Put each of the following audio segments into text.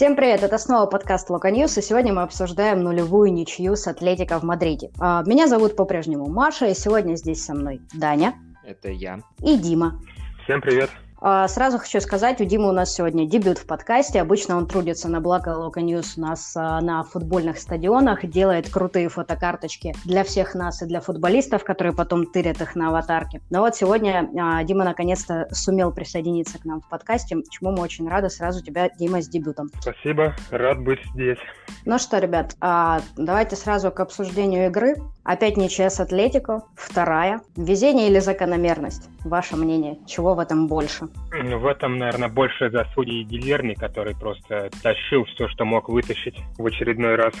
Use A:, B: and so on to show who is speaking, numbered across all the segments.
A: Всем привет, это снова подкаст Loko News, и сегодня мы обсуждаем нулевую ничью с Атлетико в Мадриде. А, меня зовут по-прежнему Маша, и сегодня здесь со мной Даня.
B: Это я.
A: И Дима.
C: Всем привет.
A: А, сразу хочу сказать, у Димы у нас сегодня дебют в подкасте. Обычно он трудится на благо Loko News у нас а, на футбольных стадионах, делает крутые фотокарточки для всех нас и для футболистов, которые потом тырят их на аватарке. Но вот сегодня а, Дима наконец-то сумел присоединиться к нам в подкасте, чему мы очень рады. Сразу тебя, Дима, с дебютом.
C: Спасибо, рад быть здесь.
A: Ну что, ребят, давайте сразу к обсуждению игры. Опять ничья с Атлетико, вторая. Везение или закономерность? Ваше мнение, чего в этом больше?
C: В этом, наверное, больше заслуги Гильерми, который просто тащил все, что мог вытащить в очередной раз.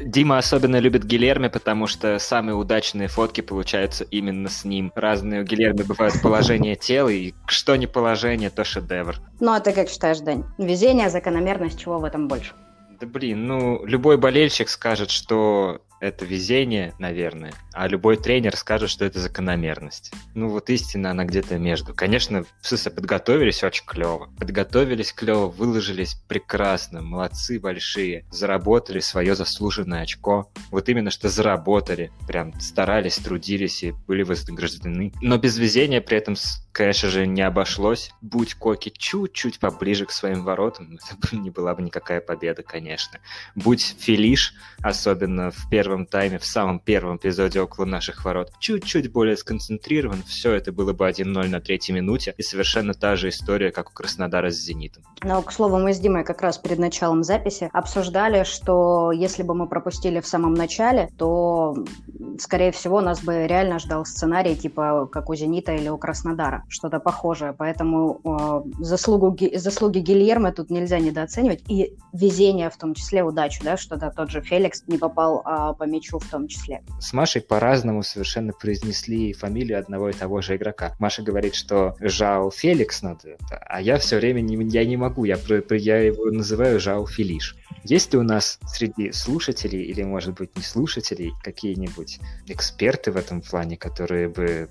B: Дима особенно любит Гилерми, потому что самые удачные фотки получаются именно с ним. Разные у Гилерми бывают положения тела, и что не положение, то шедевр.
A: Ну, а ты как считаешь, Дань? Везение, закономерность, чего в этом больше?
B: Да блин, ну, любой болельщик скажет, что это везение, наверное, а любой тренер скажет, что это закономерность. Ну вот истина, она где-то между. Конечно, ССС подготовились очень клево. Подготовились клево, выложились прекрасно, молодцы большие, заработали свое заслуженное очко. Вот именно что заработали, прям старались, трудились и были вознаграждены. Но без везения при этом, конечно же, не обошлось. Будь Коки чуть-чуть поближе к своим воротам, это не была бы никакая победа, конечно. Будь Филиш, особенно в первом тайме, в самом первом эпизоде около наших ворот, чуть-чуть более сконцентрирован, все это было бы 1-0 на третьей минуте, и совершенно та же история, как у Краснодара с «Зенитом».
A: Но, к слову, мы с Димой как раз перед началом записи обсуждали, что если бы мы пропустили в самом начале, то, скорее всего, нас бы реально ждал сценарий, типа как у «Зенита» или у Краснодара, что-то похожее. Поэтому э, заслугу, заслуги Гильермо тут нельзя недооценивать, и везение, в том числе удачу, да, что да, тот же Феликс не попал а, по мячу в том числе.
B: С Машей по-разному совершенно произнесли фамилию одного и того же игрока. Маша говорит, что Жао Феликс надо, а я все время не, я не могу, я, я его называю Жао Филиш. Есть ли у нас среди слушателей или, может быть, не слушателей какие-нибудь эксперты в этом плане, которые бы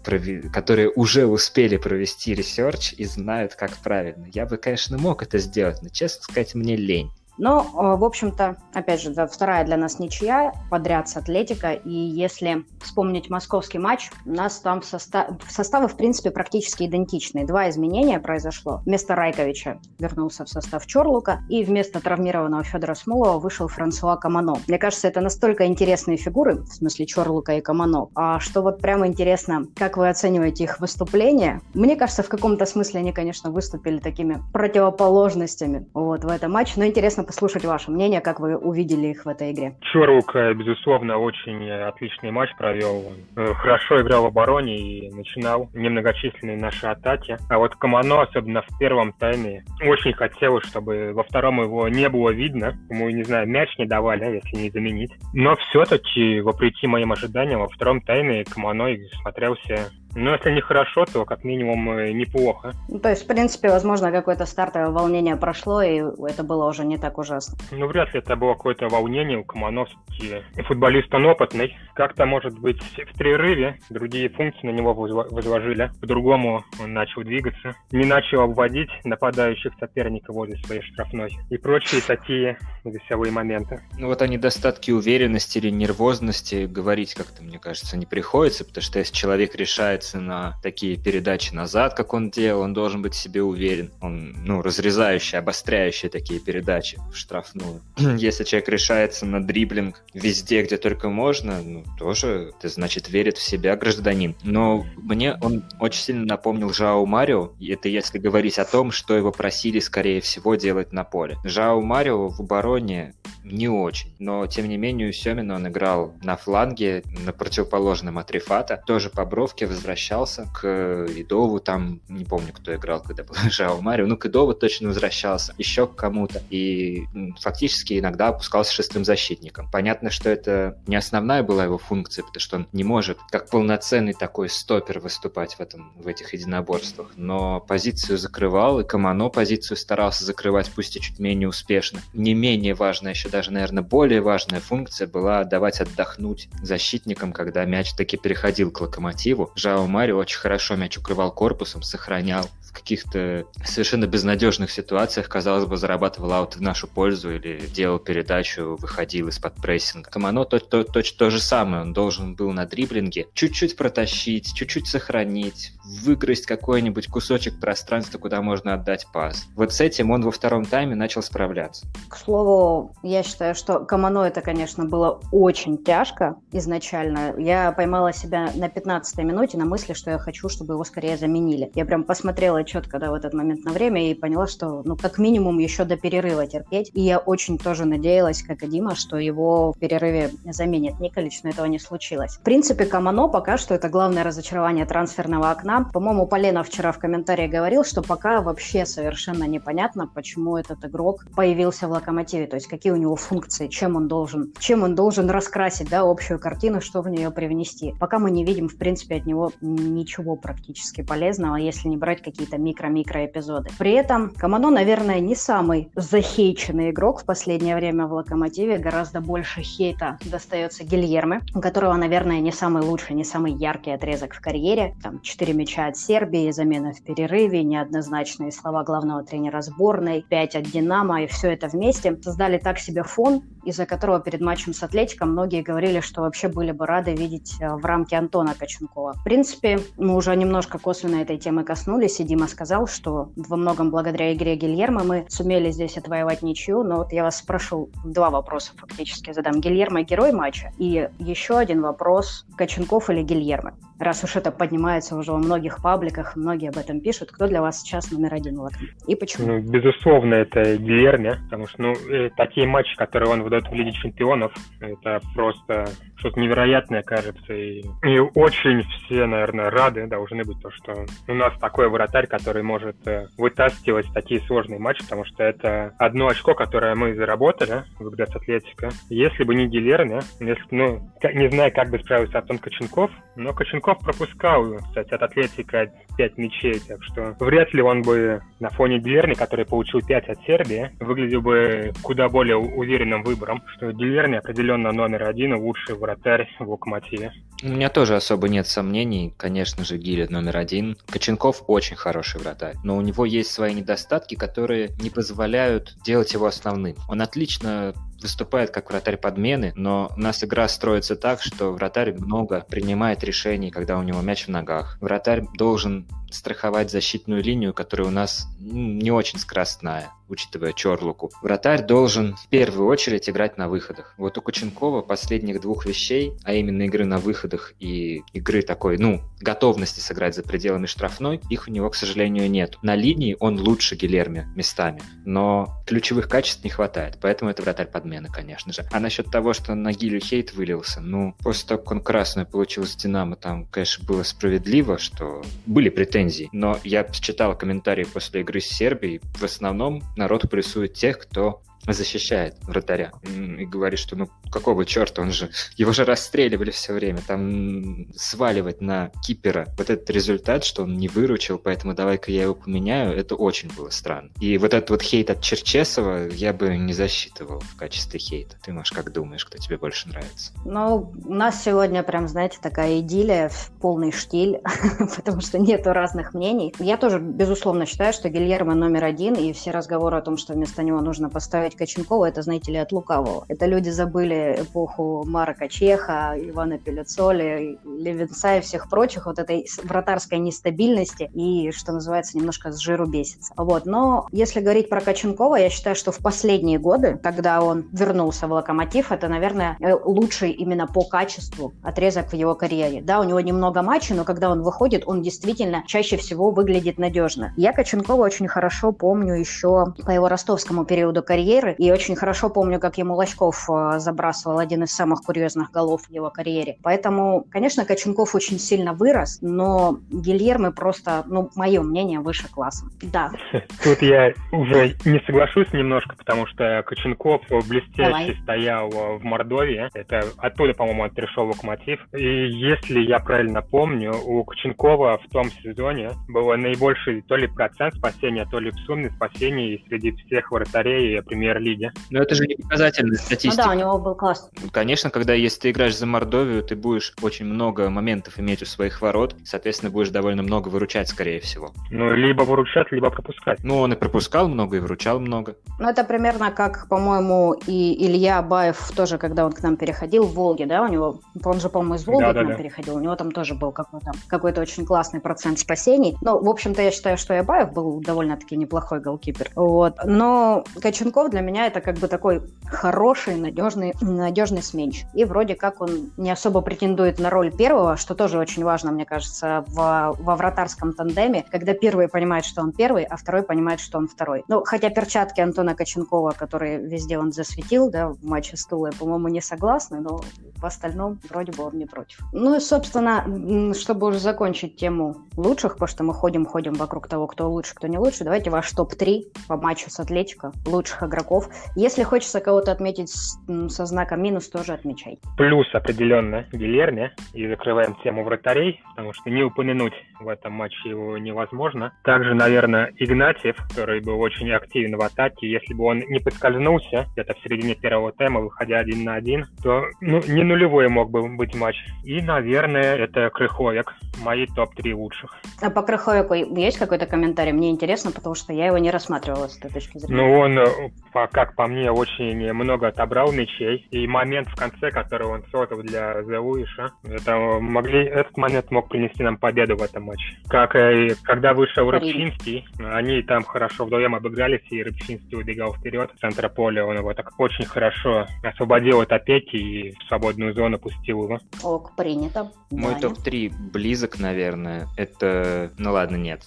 B: которые уже успели провести research и знают, как правильно? Я бы, конечно, мог это сделать, но, честно сказать, мне лень.
A: Но, э, в общем-то, опять же, вторая для нас ничья подряд с Атлетико. И если вспомнить московский матч, у нас там состав... составы, в принципе, практически идентичные. Два изменения произошло. Вместо Райковича вернулся в состав Чорлука, и вместо травмированного Федора Смолова вышел Франсуа Камано. Мне кажется, это настолько интересные фигуры, в смысле Чорлука и Камано, а что вот прямо интересно, как вы оцениваете их выступления. Мне кажется, в каком-то смысле они, конечно, выступили такими противоположностями вот в этом матче, но интересно послушать ваше мнение, как вы увидели их в этой игре.
C: Чорук, безусловно, очень отличный матч провел. Э, хорошо играл в обороне и начинал немногочисленные наши атаки. А вот Камано, особенно в первом тайме, очень хотелось, чтобы во втором его не было видно. Ему, не знаю, мяч не давали, если не заменить. Но все-таки, вопреки моим ожиданиям, во втором тайме Камано смотрелся ну, если не хорошо, то как минимум э, неплохо.
A: Ну, то есть, в принципе, возможно, какое-то стартовое волнение прошло, и это было уже не так ужасно.
C: Ну, вряд ли это было какое-то волнение у Комановски. Футболист он опытный. Как-то, может быть, в прерыве другие функции на него возложили. По-другому он начал двигаться. Не начал обводить нападающих соперников возле своей штрафной. И прочие такие веселые моменты.
B: Ну, вот о недостатке уверенности или нервозности говорить как-то, мне кажется, не приходится, потому что если человек решает опирается на такие передачи назад, как он делал, он должен быть себе уверен. Он, ну, разрезающий, обостряющий такие передачи в штрафную. Если человек решается на дриблинг везде, где только можно, ну, тоже, это значит, верит в себя гражданин. Но мне он очень сильно напомнил Жао Марио, это если говорить о том, что его просили, скорее всего, делать на поле. Жао Марио в обороне не очень, но, тем не менее, у Семина он играл на фланге, на противоположном от Рифата, тоже по бровке возвращался возвращался к Идову, там, не помню, кто играл, когда был Жао Марио, ну, к Идову точно возвращался, еще к кому-то, и фактически иногда опускался шестым защитником. Понятно, что это не основная была его функция, потому что он не может как полноценный такой стопер выступать в, этом, в этих единоборствах, но позицию закрывал, и Камано позицию старался закрывать, пусть и чуть менее успешно. Не менее важная, еще даже, наверное, более важная функция была давать отдохнуть защитникам, когда мяч таки переходил к локомотиву. Жао Марио очень хорошо мяч укрывал корпусом, сохранял в каких-то совершенно безнадежных ситуациях, казалось бы, зарабатывал аут в нашу пользу или делал передачу, выходил из-под прессинга. Камано то, то, то, то же самое. Он должен был на дриблинге чуть-чуть протащить, чуть-чуть сохранить, выгрызть какой-нибудь кусочек пространства, куда можно отдать пас. Вот с этим он во втором тайме начал справляться.
A: К слову, я считаю, что Камано это, конечно, было очень тяжко изначально. Я поймала себя на 15-й минуте на мысли, что я хочу, чтобы его скорее заменили. Я прям посмотрела четко да, в этот момент на время и поняла, что ну как минимум еще до перерыва терпеть. И я очень тоже надеялась, как и Дима, что его в перерыве заменит Николич, но этого не случилось. В принципе, Камано пока что это главное разочарование трансферного окна. По-моему, Полена вчера в комментарии говорил, что пока вообще совершенно непонятно, почему этот игрок появился в Локомотиве, то есть какие у него функции, чем он должен, чем он должен раскрасить, да, общую картину, что в нее привнести. Пока мы не видим, в принципе, от него ничего практически полезного, если не брать какие-то микро-микро эпизоды. При этом Камано, наверное, не самый захейченный игрок в последнее время в Локомотиве, гораздо больше хейта достается Гильерме, у которого, наверное, не самый лучший, не самый яркий отрезок в карьере. Там 4 мяча от Сербии, замена в перерыве, неоднозначные слова главного тренера сборной, 5 от Динамо, и все это вместе создали так себе фон, из-за которого перед матчем с Атлетиком многие говорили, что вообще были бы рады видеть э, в рамке Антона Коченкова. В принципе, мы уже немножко косвенно этой темы коснулись, и Дима сказал, что во многом благодаря игре Гильермо мы сумели здесь отвоевать ничью, но вот я вас спрошу два вопроса фактически задам. Гильермо – герой матча? И еще один вопрос – Коченков или Гильермо? раз уж это поднимается уже во многих пабликах, многие об этом пишут, кто для вас сейчас номер один в И почему?
C: Ну, безусловно, это Гильерми, потому что ну, э, такие матчи, которые он выдает в Лиге Чемпионов, это просто что-то невероятное, кажется. И, и очень все, наверное, рады должны быть, то, что у нас такой вратарь, который может э, вытаскивать такие сложные матчи, потому что это одно очко, которое мы заработали в игре с Атлетико. Если бы не Гилерми, если, ну, не знаю, как бы справился Антон Коченков, но Коченков пропускал, кстати, от Атлетика 5 мячей, так что вряд ли он бы на фоне Гилерни, который получил 5 от Сербии, выглядел бы куда более уверенным выбором, что Гилерни определенно номер один и лучший вратарь в Локомотиве.
B: У меня тоже особо нет сомнений. Конечно же, Гиля номер один. Коченков очень хороший вратарь, но у него есть свои недостатки, которые не позволяют делать его основным. Он отлично выступает как вратарь подмены, но у нас игра строится так, что вратарь много принимает решений, когда у него мяч в ногах. Вратарь должен страховать защитную линию, которая у нас не очень скоростная, учитывая Чорлуку. Вратарь должен в первую очередь играть на выходах. Вот у Кученкова последних двух вещей, а именно игры на выходах и игры такой, ну, готовности сыграть за пределами штрафной, их у него, к сожалению, нет. На линии он лучше Гилерми местами, но ключевых качеств не хватает, поэтому это вратарь подмены подмены, конечно же. А насчет того, что на Гилю хейт вылился, ну, после того, как он красную получил с Динамо, там, конечно, было справедливо, что были претензии. Но я читал комментарии после игры с Сербией, в основном народ плюсует тех, кто защищает вратаря и говорит, что ну какого черта, он же, его же расстреливали все время, там сваливать на кипера вот этот результат, что он не выручил, поэтому давай-ка я его поменяю, это очень было странно. И вот этот вот хейт от Черчесова я бы не засчитывал в качестве хейта. Ты, Маш, как думаешь, кто тебе больше нравится?
A: Ну, у нас сегодня прям, знаете, такая идиллия, полный штиль, потому что нету разных мнений. Я тоже, безусловно, считаю, что Гильермо номер один, и все разговоры о том, что вместо него нужно поставить Володь Коченкова, это, знаете ли, от лукавого. Это люди забыли эпоху Марка Чеха, Ивана Пелецоли, Левинца и всех прочих, вот этой вратарской нестабильности и, что называется, немножко с жиру бесится. Вот. Но если говорить про Коченкова, я считаю, что в последние годы, когда он вернулся в Локомотив, это, наверное, э, лучший именно по качеству отрезок в его карьере. Да, у него немного матчей, но когда он выходит, он действительно чаще всего выглядит надежно. Я Коченкова очень хорошо помню еще по его ростовскому периоду карьеры, карьеры. И очень хорошо помню, как ему Лоськов э, забрасывал один из самых курьезных голов в его карьере. Поэтому, конечно, Коченков очень сильно вырос, но Гильермо просто, ну, мое мнение, выше класса. Да.
C: Тут я уже не соглашусь немножко, потому что Коченков блестяще Давай. стоял в Мордовии. Это оттуда, по-моему, в Локомотив. И если я правильно помню, у Коченкова в том сезоне было наибольший то ли процент спасения, то ли в сумме спасений среди всех вратарей примерно премьер-лиге.
B: Но это же не показательная статистика.
A: Ну да, у него был класс.
B: Конечно, когда если ты играешь за Мордовию, ты будешь очень много моментов иметь у своих ворот, соответственно, будешь довольно много выручать, скорее всего.
C: Ну, либо выручать, либо пропускать.
B: Ну, он и пропускал много, и выручал много.
A: Ну, это примерно как, по-моему, и Илья Баев тоже, когда он к нам переходил в Волге, да, у него, он же, по-моему, из Волги да, к нам да. переходил, у него там тоже был какой-то какой очень классный процент спасений. Ну, в общем-то, я считаю, что Ябаев был довольно-таки неплохой голкипер. Вот. Но Коченков для меня это как бы такой хороший, надежный, надежный сменщик. И вроде как он не особо претендует на роль первого, что тоже очень важно, мне кажется, в, во вратарском тандеме, когда первый понимает, что он первый, а второй понимает, что он второй. Ну, хотя перчатки Антона Коченкова, которые везде он засветил, да, в матче с Тулой, по-моему, не согласны, но в остальном вроде бы он не против. Ну и, собственно, чтобы уже закончить тему лучших, потому что мы ходим-ходим вокруг того, кто лучше, кто не лучше, давайте ваш топ-3 по матчу с Атлетико, лучших игроков. Если хочется кого-то отметить со знаком минус, тоже отмечай.
C: Плюс определенно Гильерми, и закрываем тему вратарей, потому что не упомянуть в этом матче его невозможно. Также, наверное, Игнатьев, который был очень активен в атаке, если бы он не подскользнулся где-то в середине первого тайма, выходя один на один, то ну, не нулевой мог бы быть матч. И, наверное, это Крыховик, мои топ-3 лучших.
A: А по Крыховику есть какой-то комментарий? Мне интересно, потому что я его не рассматривала с этой точки зрения.
C: Ну, он, э, как по мне, очень много отобрал мячей. И момент в конце, который он создал для Зеуиша, это могли, этот момент мог принести нам победу в этом матче. Как и когда вышел Рыбчинский, они там хорошо вдвоем обыгрались, и Рыбчинский убегал вперед. В центре поля он его так очень хорошо освободил от опеки и в свободную зону пустил его.
A: Ок, принято.
B: Мой топ-3 близок, наверное. Это... Ну ладно, нет,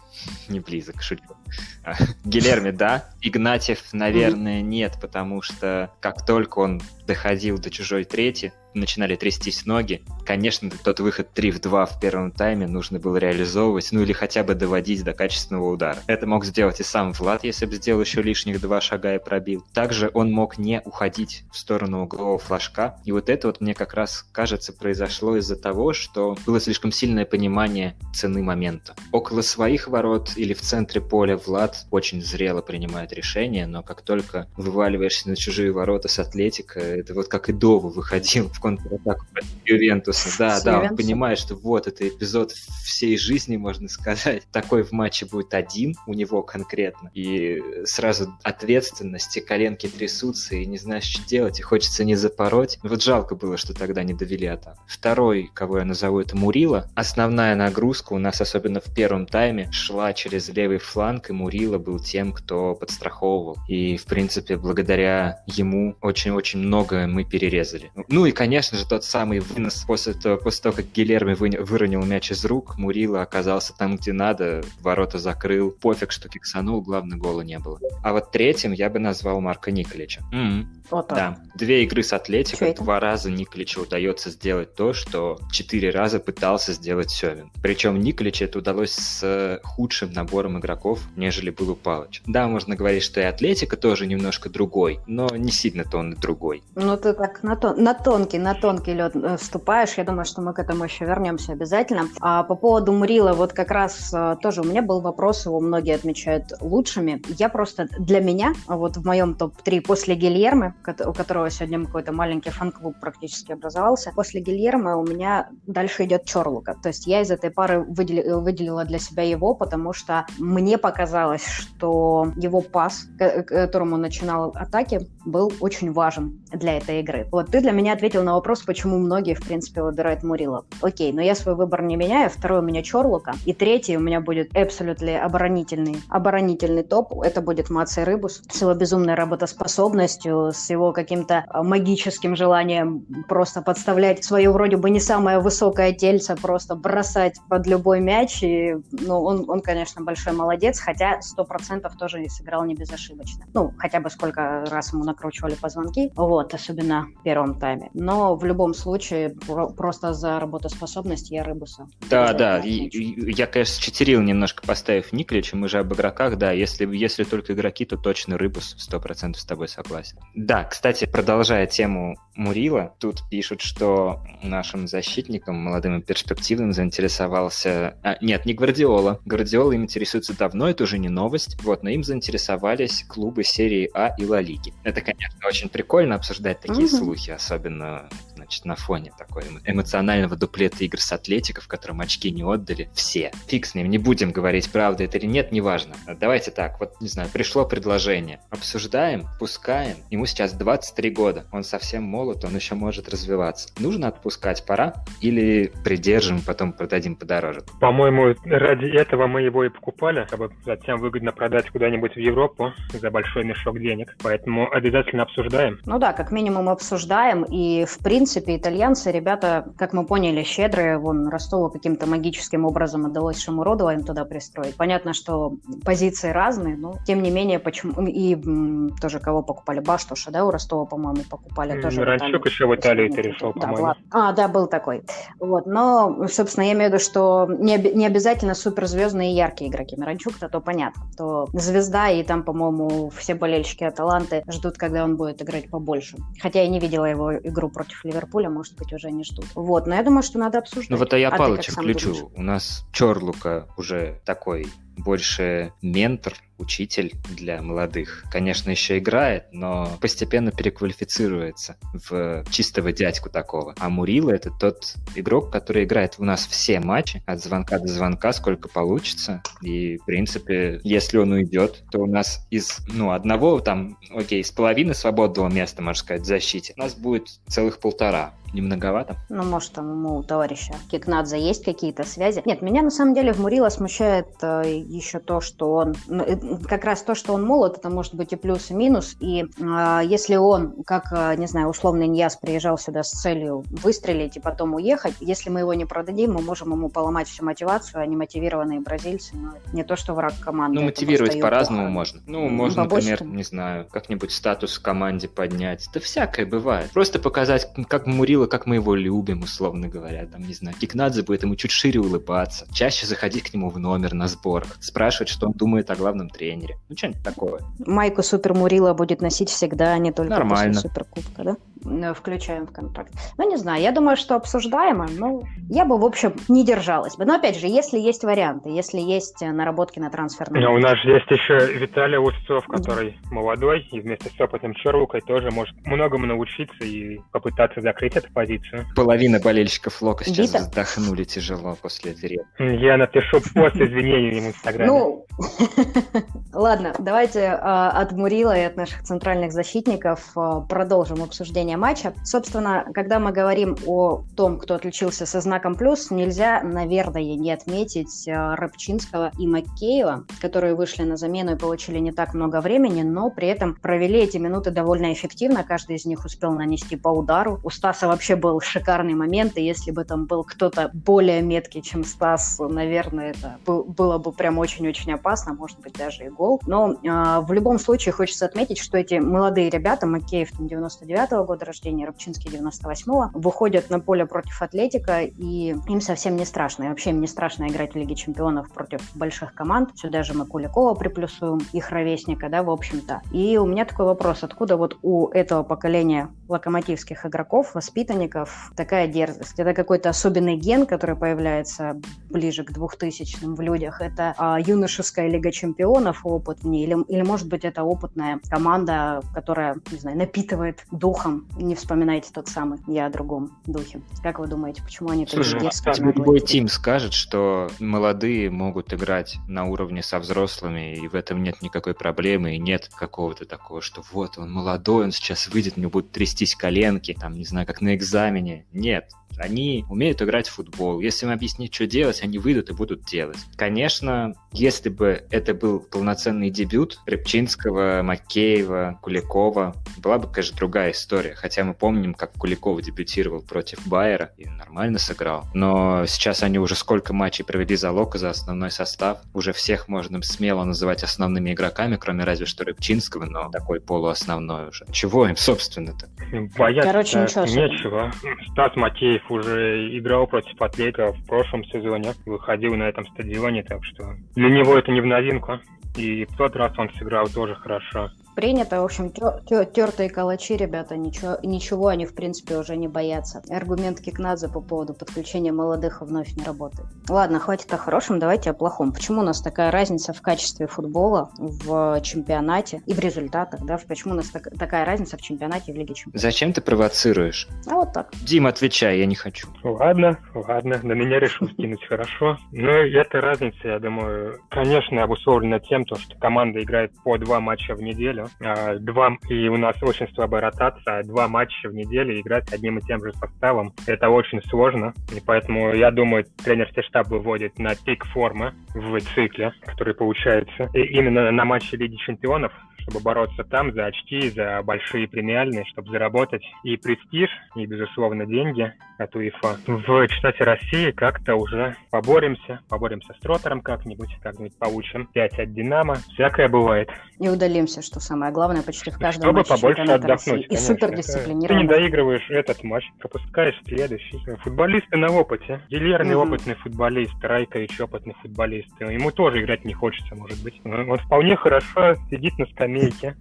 B: не близок, шучу. А, Гилерми, да. Игнатьев, наверное, нет, потому что как только он доходил до чужой трети, начинали трястись ноги. Конечно, тот выход 3 в 2 в первом тайме нужно было реализовывать, ну или хотя бы доводить до качественного удара. Это мог сделать и сам Влад, если бы сделал еще лишних два шага и пробил. Также он мог не уходить в сторону углового флажка. И вот это вот мне как раз, кажется, произошло из-за того, что было слишком сильное понимание цены момента. Около своих ворот или в центре поля Влад очень зрело принимает решение, но как только вываливаешься на чужие ворота с Атлетика, это вот как и Дову выходил в контратаку Ювентуса. Да, да, он понимает, что вот это эпизод всей жизни, можно сказать. Такой в матче будет один у него конкретно. И сразу ответственность, и коленки трясутся, и не знаешь, что делать, и хочется не запороть. Вот жалко было, что тогда не довели атаку. Второй, кого я назову, это Мурила. Основная нагрузка у нас, особенно в первом тайме, шла через левый фланг, и Мурила был тем, кто подстраховывал. И, в принципе, благодаря ему очень-очень много мы перерезали. Ну и, конечно же, тот самый вынос после того, после того как Гилерми выронил мяч из рук, Мурила оказался там, где надо, ворота закрыл. Пофиг, что киксанул, главное, гола не было. А вот третьим я бы назвал Марка Николича. Mm-hmm. Вот да. Две игры с Атлетико, два раза Николичу удается сделать то, что четыре раза пытался сделать Севин. Причем Николичу это удалось с худшим набором игроков, нежели был у Палыча. Да, можно говорить, что и Атлетика тоже немножко другой, но не сильно-то он и другой.
A: Ну, ты так на, тон, на тонкий, на тонкий лед э, вступаешь. Я думаю, что мы к этому еще вернемся обязательно. А по поводу Мурила, вот как раз э, тоже у меня был вопрос, его многие отмечают лучшими. Я просто для меня, вот в моем топ-3 после Гильермы, у которого сегодня какой-то маленький фан-клуб практически образовался, после Гильермы у меня дальше идет Чорлука. То есть я из этой пары выделила, выделила для себя его, потому что мне показалось, что его пас, которым он начинал атаки, был очень важен для этой игры. Вот ты для меня ответил на вопрос, почему многие, в принципе, выбирают Мурила. Окей, но я свой выбор не меняю. Второй у меня Чорлука. И третий у меня будет абсолютно оборонительный, оборонительный топ. Это будет Мацей Рыбус с его безумной работоспособностью, с его каким-то а, магическим желанием просто подставлять свое вроде бы не самое высокое тельце, просто бросать под любой мяч. И, ну, он, он, конечно, большой молодец, хотя сто процентов тоже сыграл не безошибочно. Ну, хотя бы сколько раз ему накручивали позвонки, вот, особенно в первом тайме. Но в любом случае, про- просто за работоспособность я Рыбуса.
B: Да, да, и, я, конечно, читерил немножко, поставив Никлича, мы же об игроках, да, если, если только игроки, то точно Рыбус, сто процентов с тобой согласен. Да, кстати, продолжая тему Мурила, тут пишут, что нашим защитником, молодым и перспективным, заинтересовался... А, нет, не Гвардиола. Гвардиола им интересуется давно, тут уже не новость, вот, но им заинтересовались клубы серии А и Ла Лиги. Это, конечно, очень прикольно обсуждать такие угу. слухи, особенно значит, на фоне такой эмоционального дуплета игр с Атлетиков, которым очки не отдали все. Фиг с ним, не будем говорить, правда это или нет, неважно. Давайте так, вот, не знаю, пришло предложение. Обсуждаем, пускаем. Ему сейчас 23 года, он совсем молод, он еще может развиваться. Нужно отпускать, пора? Или придержим, потом продадим подороже?
C: По-моему, ради этого мы его и покупали, чтобы затем выгодно продать куда-нибудь в Европу за большой мешок денег. Поэтому обязательно обсуждаем.
A: Ну да, как минимум обсуждаем. И, в принципе, итальянцы, ребята, как мы поняли, щедрые. Вон Ростову каким-то магическим образом удалось Шамуродова им туда пристроить. Понятно, что позиции разные, но тем не менее, почему... И м, тоже кого покупали? Баштуша, да, у Ростова, по-моему, покупали. Тоже
C: Ранчук еще в Италию перешел, да, по-моему.
A: А, да, был такой. Вот, но, собственно, я имею в виду, что не, не обязательно суперзвездные и яркие игроки. Миранчук-то то понятно, то звезда, и там, по-моему, все болельщики Аталанты ждут, когда он будет играть побольше. Хотя я не видела его игру против Ливерпуля, может быть, уже не ждут. Вот, но я думаю, что надо обсуждать.
B: Ну вот а я а Палыча включу. У нас Чорлука уже такой больше ментор, учитель для молодых. Конечно, еще играет, но постепенно переквалифицируется в чистого дядьку такого. А Мурила — это тот игрок, который играет у нас все матчи, от звонка до звонка, сколько получится. И, в принципе, если он уйдет, то у нас из, ну, одного там, окей, с половины свободного места, можно сказать, в защите, у нас будет целых полтора не многовато?
A: Ну, может, там у товарища Кикнадзе есть какие-то связи. Нет, меня на самом деле в Мурила смущает э, еще то, что он... Ну, как раз то, что он молод, это может быть и плюс, и минус. И э, если он, как, э, не знаю, условный Ньяс приезжал сюда с целью выстрелить и потом уехать, если мы его не продадим, мы можем ему поломать всю мотивацию, а не мотивированные бразильцы. Ну, не то, что враг команды.
B: Ну, мотивировать по-разному можно. Ну, можно, например, не знаю, как-нибудь статус в команде поднять. Да всякое бывает. Просто показать, как Мурила как мы его любим, условно говоря. Там, не знаю, Кикнадзе будет ему чуть шире улыбаться, чаще заходить к нему в номер на сборах, спрашивать, что он думает о главном тренере. Ну, что-нибудь такое.
A: Майку Супер Мурила будет носить всегда, а не только Нормально. после Суперкубка, да? Э, включаем в контракт. Ну, не знаю, я думаю, что обсуждаемо, но я бы, в общем, не держалась бы. Но, опять же, если есть варианты, если есть э, наработки на трансферном...
C: Но у нас же есть еще Виталий Устцов, который да. молодой, и вместе с опытным Черлукой тоже может многому научиться и попытаться закрыть эту позицию.
B: Половина болельщиков Лока сейчас Вита? вздохнули тяжело после этой
C: Я напишу пост извинений в Инстаграме. Ну,
A: ладно, давайте э, от Мурила и от наших центральных защитников продолжим обсуждение матча. Собственно, когда мы говорим о том, кто отличился со знаком плюс, нельзя, наверное, не отметить э, Рыбчинского и Макеева, которые вышли на замену и получили не так много времени, но при этом провели эти минуты довольно эффективно. Каждый из них успел нанести по удару. У Стаса вообще был шикарный момент, и если бы там был кто-то более меткий, чем Стас, наверное, это было бы прям очень-очень опасно, может быть, даже и гол. Но э, в любом случае хочется отметить, что эти молодые ребята, Макеев 99-го года, года рождения, Рубчинский 98-го, выходят на поле против Атлетика, и им совсем не страшно. И вообще им не страшно играть в Лиге Чемпионов против больших команд. Сюда же мы Куликова приплюсуем, их ровесника, да, в общем-то. И у меня такой вопрос, откуда вот у этого поколения локомотивских игроков, воспитанников такая дерзость? Это какой-то особенный ген, который появляется ближе к 2000-м в людях? Это а, юношеская Лига Чемпионов опыт в ней? Или, или, может быть, это опытная команда, которая, не знаю, напитывает духом не вспоминайте тот самый, я о другом духе. Как вы думаете, почему они
B: так дерзко Любой тим скажет, что молодые могут играть на уровне со взрослыми, и в этом нет никакой проблемы, и нет какого-то такого, что вот он молодой, он сейчас выйдет, мне будут трястись коленки, там, не знаю, как на экзамене. Нет, они умеют играть в футбол. Если им объяснить, что делать, они выйдут и будут делать. Конечно, если бы это был полноценный дебют Рыбчинского, Макеева, Куликова, была бы, конечно, другая история. Хотя мы помним, как Куликов дебютировал против Байера и нормально сыграл. Но сейчас они уже сколько матчей провели за Лока, за основной состав. Уже всех можно смело называть основными игроками, кроме разве что Рыбчинского, но такой полуосновной уже. Чего им, собственно-то?
C: Бояться Короче, ничего нечего. Стас Макеев уже играл против Атлетика в прошлом сезоне, выходил на этом стадионе, так что для него это не в новинку. И в тот раз он сыграл тоже хорошо.
A: Принято, в общем, тертые калачи, ребята, ничего, ничего они, в принципе, уже не боятся. Аргумент Кикнадзе по поводу подключения молодых вновь не работает. Ладно, хватит о хорошем, давайте о плохом. Почему у нас такая разница в качестве футбола в чемпионате и в результатах, да? Почему у нас так, такая разница в чемпионате и в Лиге Чемпионов?
B: Зачем ты провоцируешь?
A: А вот так.
B: Дим, отвечай, я не хочу.
C: Ладно, ладно, на меня решил скинуть хорошо. Но эта разница, я думаю, конечно, обусловлена тем, что команда играет по два матча в неделю, а, два, и у нас очень слабая ротация, два матча в неделю играть одним и тем же составом. Это очень сложно, и поэтому, я думаю, тренерский штаб выводит на пик формы в цикле, который получается. И именно на матче Лиги Чемпионов чтобы бороться там за очки, за большие премиальные, чтобы заработать и престиж, и, безусловно, деньги от УЕФА. В чемпионате России как-то уже поборемся, поборемся с Тротером как-нибудь, как-нибудь получим 5 от Динамо. Всякое бывает.
A: И удалимся, что самое главное, почти в каждом
C: Чтобы
A: матче
C: побольше отдохнуть,
A: России. И супердисциплинированно.
C: Ты не доигрываешь этот матч, пропускаешь следующий. Футболисты на опыте. Гильерми угу. опытный футболист, Райкович опытный футболист. Ему тоже играть не хочется, может быть. Он вполне хорошо сидит на скамейке.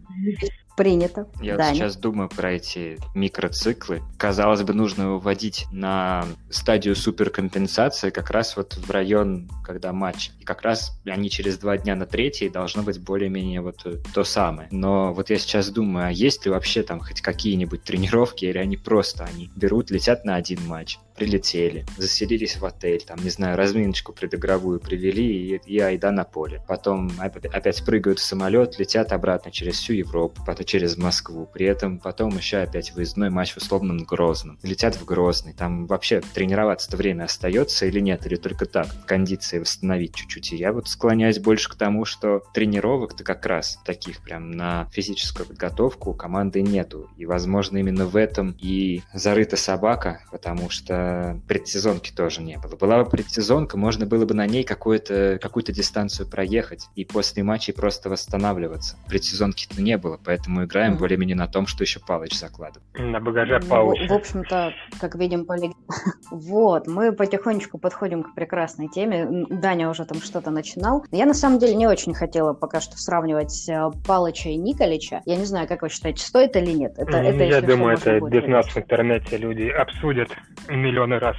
A: Принято.
B: Я вот сейчас думаю про эти микроциклы. Казалось бы, нужно вводить на стадию суперкомпенсации как раз вот в район, когда матч. И как раз они через два дня на третий должно быть более-менее вот то самое. Но вот я сейчас думаю, а есть ли вообще там хоть какие-нибудь тренировки, или они просто, они берут, летят на один матч, прилетели, заселились в отель, там, не знаю, разминочку предыгровую привели и, и айда на поле. Потом опять прыгают в самолет, летят обратно через всю Европу, потом через Москву. При этом потом еще опять выездной матч в условном Грозном. Летят в Грозный. Там вообще тренироваться-то время остается или нет, или только так, кондиции восстановить чуть-чуть. И я вот склоняюсь больше к тому, что тренировок-то как раз таких прям на физическую подготовку у команды нету. И, возможно, именно в этом и зарыта собака, потому что предсезонки тоже не было. Была бы предсезонка, можно было бы на ней какую-то какую дистанцию проехать и после матчей просто восстанавливаться. Предсезонки-то не было, поэтому играем mm-hmm. более-менее на том, что еще Палыч закладывал.
C: На багаже Палыч.
A: Ну, в, общем-то, как видим по Вот, мы потихонечку подходим к прекрасной теме. Даня уже там что-то начинал. Я на самом деле не очень хотела пока что сравнивать э, Палыча и Николича. Я не знаю, как вы считаете, стоит или нет?
C: Это, это, Я думаю, это без нас в интернете люди обсудят миллионы раз.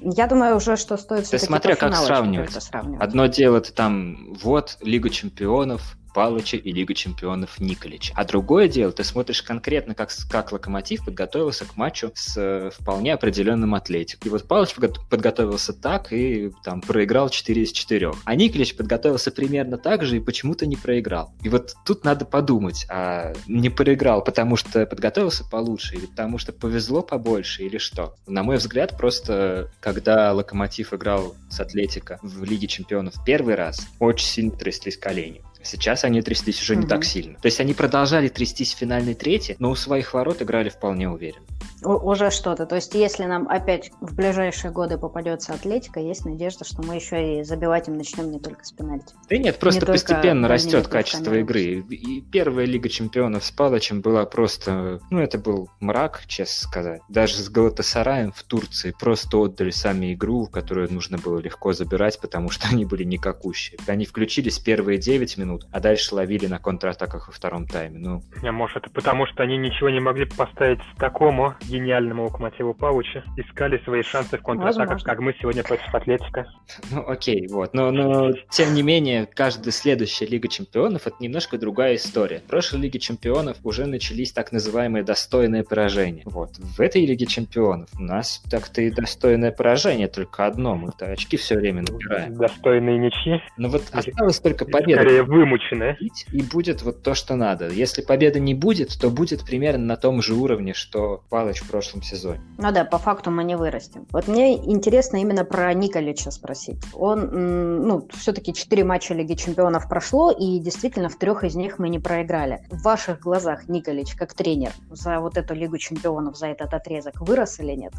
A: Я думаю уже, что стоит
B: все-таки смотря как сравнивать. сравнивать. Одно дело, это там, вот, Лига чемпионов, Палыча и Лига чемпионов Николича. А другое дело, ты смотришь конкретно, как, как Локомотив подготовился к матчу с э, вполне определенным атлетиком. И вот Палыч подготовился так и там проиграл 4 из 4. А Николич подготовился примерно так же и почему-то не проиграл. И вот тут надо подумать, а не проиграл, потому что подготовился получше, или потому что повезло побольше, или что? На мой взгляд, просто когда Локомотив играл с Атлетика в Лиге чемпионов первый раз, очень сильно тряслись колени. Сейчас они тряслись уже угу. не так сильно. То есть они продолжали трястись в финальной трети, но у своих ворот играли вполне уверенно.
A: Уже что-то. То есть если нам опять в ближайшие годы попадется Атлетика, есть надежда, что мы еще и забивать им начнем не только с пенальти.
B: Да нет, просто не постепенно растет качество игры. И первая Лига Чемпионов с Палычем была просто... Ну, это был мрак, честно сказать. Даже с Галатасараем в Турции просто отдали сами игру, которую нужно было легко забирать, потому что они были никакущие. Они включились первые 9 минут, минут, а дальше ловили на контратаках во втором тайме. Ну.
C: А может, это потому, что они ничего не могли поставить такому гениальному локомотиву Пауча, искали свои шансы в контратаках, как мы сегодня против Атлетика.
B: Ну, окей, вот. Но, но, тем не менее, каждая следующая Лига Чемпионов — это немножко другая история. В прошлой Лиге Чемпионов уже начались так называемые достойные поражения. Вот. В этой Лиге Чемпионов у нас так-то и достойное поражение, только одно. Мы-то очки все время набираем.
C: Достойные ничьи?
B: Ну вот осталось только победа.
C: Скорее, вымученная.
B: И будет вот то, что надо. Если победы не будет, то будет примерно на том же уровне, что Палыч в прошлом сезоне.
A: Ну да, по факту мы не вырастем. Вот мне интересно именно про Николича спросить. Он, ну, все-таки четыре матча Лиги Чемпионов прошло, и действительно в трех из них мы не проиграли. В ваших глазах Николич, как тренер, за вот эту Лигу Чемпионов, за этот отрезок вырос или нет?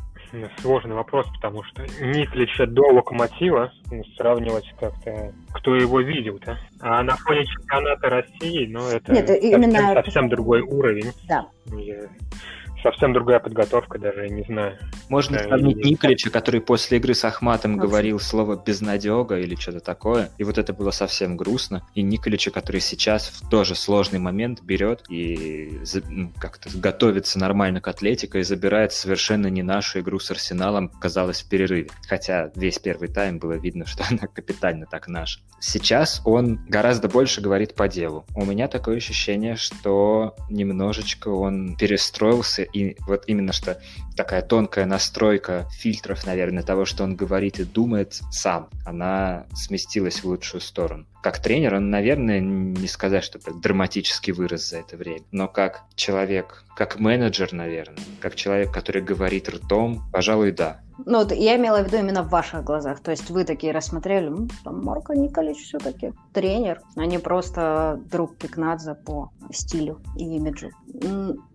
C: Сложный вопрос, потому что Николича до Локомотива ну, сравнивать как-то, кто его видел-то. А на фоне чемпионата России, ну, это Нет, совсем, именно... совсем другой уровень.
A: Да.
C: И совсем другая подготовка, даже не знаю.
B: Можно да, сравнить и... Николича, который после игры с Ахматом говорил слово «безнадега» или что-то такое, и вот это было совсем грустно. И Николича, который сейчас в тоже сложный момент берет и ну, как-то готовится нормально к атлетике и забирает совершенно не нашу игру с Арсеналом, казалось, в перерыве. Хотя весь первый тайм было видно, что она капитально так наша. Сейчас он гораздо больше говорит по делу. У меня такое ощущение, что немножечко он перестроился, и вот именно что такая тонкая настройка фильтров, наверное, того, что он говорит и думает сам, она сместилась в лучшую сторону. Как тренер он, наверное, не сказать, что драматически вырос за это время, но как человек, как менеджер, наверное, как человек, который говорит ртом, пожалуй, да.
A: Ну, вот я имела в виду именно в ваших глазах. То есть вы такие рассмотрели, ну, там Марко Николич все-таки тренер, а не просто друг Кикнадзе по стилю и имиджу.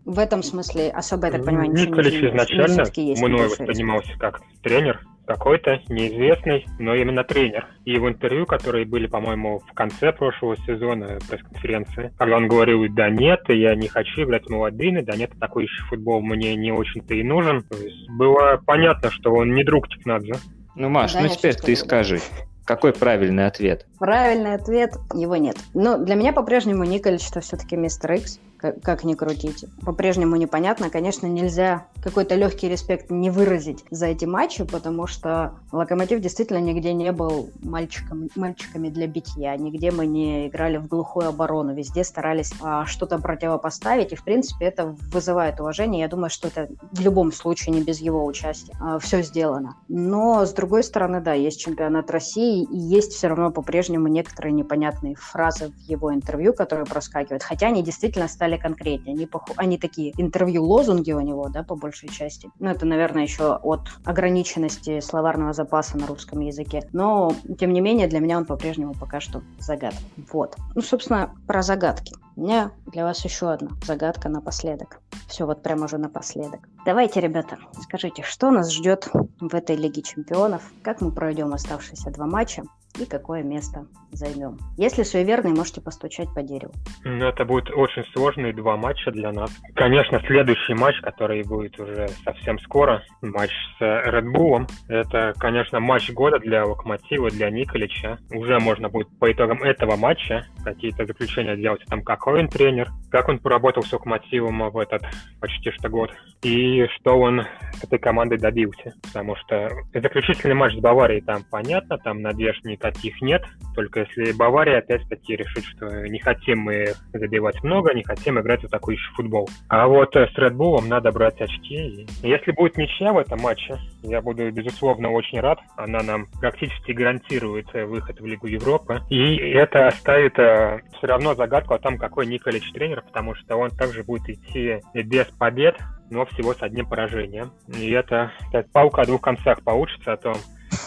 A: В этом смысле особо, я так понимаю,
C: ничего Николич не изначально мной воспринимался как тренер, какой-то неизвестный, но именно тренер. И в интервью, которые были, по-моему, в конце прошлого сезона пресс-конференции, когда он говорил, да нет, я не хочу играть в молодыми, да нет, такой еще футбол мне не очень-то и нужен. То есть было понятно, что он не друг Тикнадзе.
B: Ну, Маш, да, ну теперь ты скажи. Какой правильный ответ?
A: Правильный ответ – его нет. Но для меня по-прежнему Николич – это все-таки мистер Икс как ни крутите. По-прежнему непонятно. Конечно, нельзя какой-то легкий респект не выразить за эти матчи, потому что Локомотив действительно нигде не был мальчиком, мальчиками для битья, нигде мы не играли в глухую оборону, везде старались а, что-то противопоставить, и, в принципе, это вызывает уважение. Я думаю, что это в любом случае не без его участия. А, все сделано. Но, с другой стороны, да, есть чемпионат России, и есть все равно по-прежнему некоторые непонятные фразы в его интервью, которые проскакивают, хотя они действительно стали конкретнее. Они, пох... они такие интервью-лозунги у него, да, по большей части. Ну, это, наверное, еще от ограниченности словарного запаса на русском языке. Но, тем не менее, для меня он по-прежнему пока что загадка. Вот. Ну, собственно, про загадки. У меня для вас еще одна загадка напоследок. Все вот прямо уже напоследок. Давайте, ребята, скажите, что нас ждет в этой Лиге Чемпионов? Как мы пройдем оставшиеся два матча? И какое место займем. Если суеверный, можете постучать по дереву.
C: Ну, это будет очень сложные два матча для нас. Конечно, следующий матч, который будет уже совсем скоро, матч с Red Bull, это, конечно, матч года для Локомотива, для Николича. Уже можно будет по итогам этого матча какие-то заключения делать, там, какой он тренер, как он поработал с Локомотивом в этот почти что год, и что он этой командой добился. Потому что заключительный матч с Баварией там понятно, там надежд никаких нет, только если Бавария опять-таки решит, что не хотим мы забивать много, не хотим играть в еще футбол. А вот с Red Bull надо брать очки. Если будет ничья в этом матче, я буду, безусловно, очень рад. Она нам практически гарантирует выход в Лигу Европы. И это оставит э, все равно загадку о том, какой Николич тренер, потому что он также будет идти без побед, но всего с одним поражением. И это так, паука о двух концах получится о том,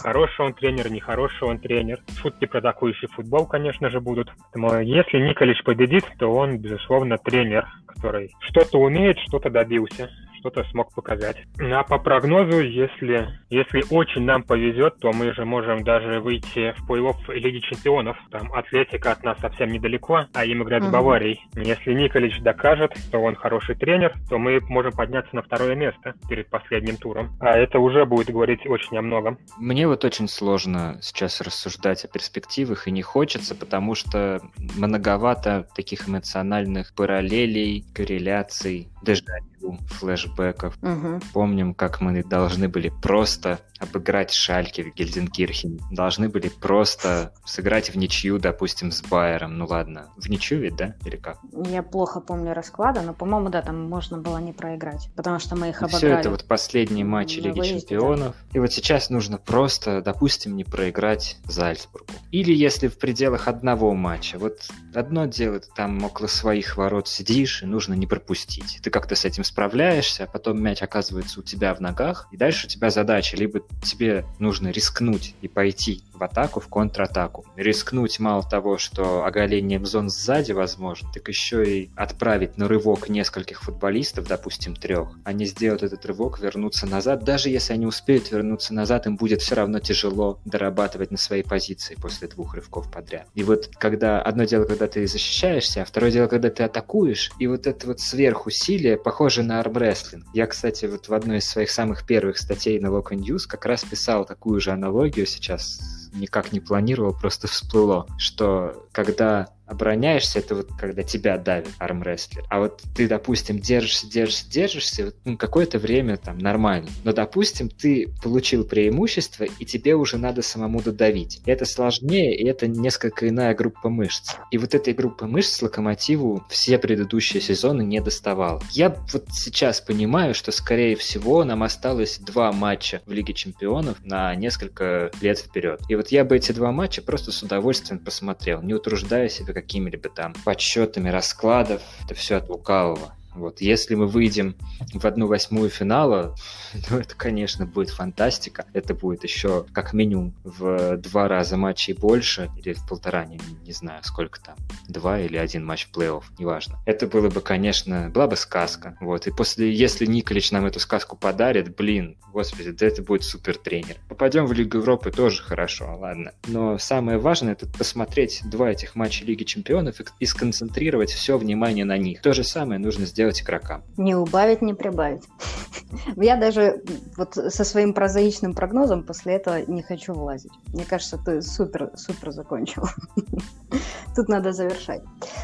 C: хороший он тренер, нехороший он тренер. Шутки про атакующий футбол, конечно же, будут. Поэтому если Николич победит, то он, безусловно, тренер, который что-то умеет, что-то добился что-то смог показать. А по прогнозу, если, если очень нам повезет, то мы же можем даже выйти в плей-офф Лиги Чемпионов. Там Атлетика от нас совсем недалеко, а им играть угу. с Баварией. Если Николич докажет, что он хороший тренер, то мы можем подняться на второе место перед последним туром. А это уже будет говорить очень о многом.
B: Мне вот очень сложно сейчас рассуждать о перспективах и не хочется, потому что многовато таких эмоциональных параллелей, корреляций, дежавю флешбеков. Угу. Помним, как мы должны были просто обыграть Шальки в Гельзенкирхене. Должны были просто сыграть в ничью, допустим, с Байером. Ну ладно, в ничью ведь, да? Или как?
A: Я плохо помню расклада, но, по-моему, да, там можно было не проиграть, потому что мы их обыграли.
B: Все это вот последние матчи Лиги выезде, Чемпионов. Да. И вот сейчас нужно просто, допустим, не проиграть Зальцбургу. Или если в пределах одного матча. Вот одно дело, ты там около своих ворот сидишь, и нужно не пропустить. Ты как-то с этим справляешься, а потом мяч оказывается у тебя в ногах, и дальше у тебя задача либо тебе нужно рискнуть и пойти в атаку, в контратаку. Рискнуть мало того, что оголением зон сзади возможно, так еще и отправить на рывок нескольких футболистов, допустим, трех. Они сделают этот рывок, вернуться назад. Даже если они успеют вернуться назад, им будет все равно тяжело дорабатывать на своей позиции после двух рывков подряд. И вот когда одно дело, когда ты защищаешься, а второе дело, когда ты атакуешь, и вот это вот сверхусилие похоже на армрестлинг армрестлинг. Я, кстати, вот в одной из своих самых первых статей на Local News как раз писал такую же аналогию сейчас никак не планировал, просто всплыло, что когда обороняешься, это вот когда тебя давит армрестлер. А вот ты, допустим, держишься, держишься, держишься, вот, ну, какое-то время там нормально. Но, допустим, ты получил преимущество, и тебе уже надо самому додавить. Это сложнее, и это несколько иная группа мышц. И вот этой группы мышц Локомотиву все предыдущие сезоны не доставал. Я вот сейчас понимаю, что, скорее всего, нам осталось два матча в Лиге Чемпионов на несколько лет вперед. И вот я бы эти два матча просто с удовольствием посмотрел, не утруждая себя какими-либо там подсчетами раскладов. Это все от лукавого. Вот, если мы выйдем в одну восьмую финала, ну, это, конечно, будет фантастика. Это будет еще как минимум в два раза матчей больше, или в полтора, не, не знаю, сколько там, два или один матч в плей-офф, неважно. Это было бы, конечно, была бы сказка. Вот, и после, если Николич нам эту сказку подарит, блин, господи, да это будет супер тренер. Попадем в Лигу Европы тоже хорошо, ладно. Но самое важное, это посмотреть два этих матча Лиги Чемпионов и, и сконцентрировать все внимание на них. То же самое нужно сделать сделать игрокам.
A: Не убавить, не прибавить. Я даже вот со своим прозаичным прогнозом после этого не хочу влазить. Мне кажется, ты супер, супер закончил. Тут надо завершать.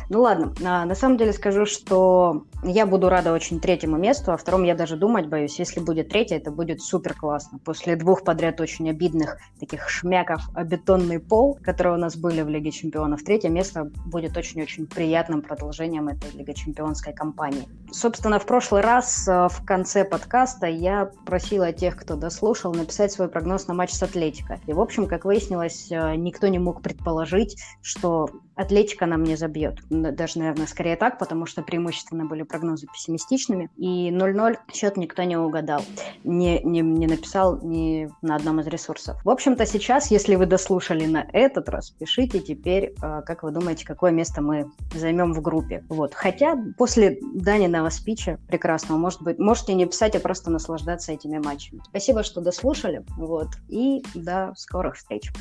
A: Ну ладно, а, на самом деле скажу, что я буду рада очень третьему месту, а втором я даже думать боюсь. Если будет третье, это будет супер классно. После двух подряд очень обидных таких шмяков о бетонный пол, которые у нас были в Лиге Чемпионов, третье место будет очень-очень приятным продолжением этой Лиги Чемпионской кампании. Собственно, в прошлый раз а, в конце подкаста я просила тех, кто дослушал, написать свой прогноз на матч с Атлетико. И, в общем, как выяснилось, а, никто не мог предположить, что Атлетика нам не забьет. Даже, наверное, скорее так, потому что преимущественно были прогнозы пессимистичными. И 0-0 счет никто не угадал. Не, не, не написал ни на одном из ресурсов. В общем-то, сейчас, если вы дослушали на этот раз, пишите теперь, а, как вы думаете, какое место мы займем в группе. Вот. Хотя после Даниного спича прекрасного, может быть, можете не писать, а просто наслаждаться этими матчами. Спасибо, что дослушали. Вот. И до скорых встреч.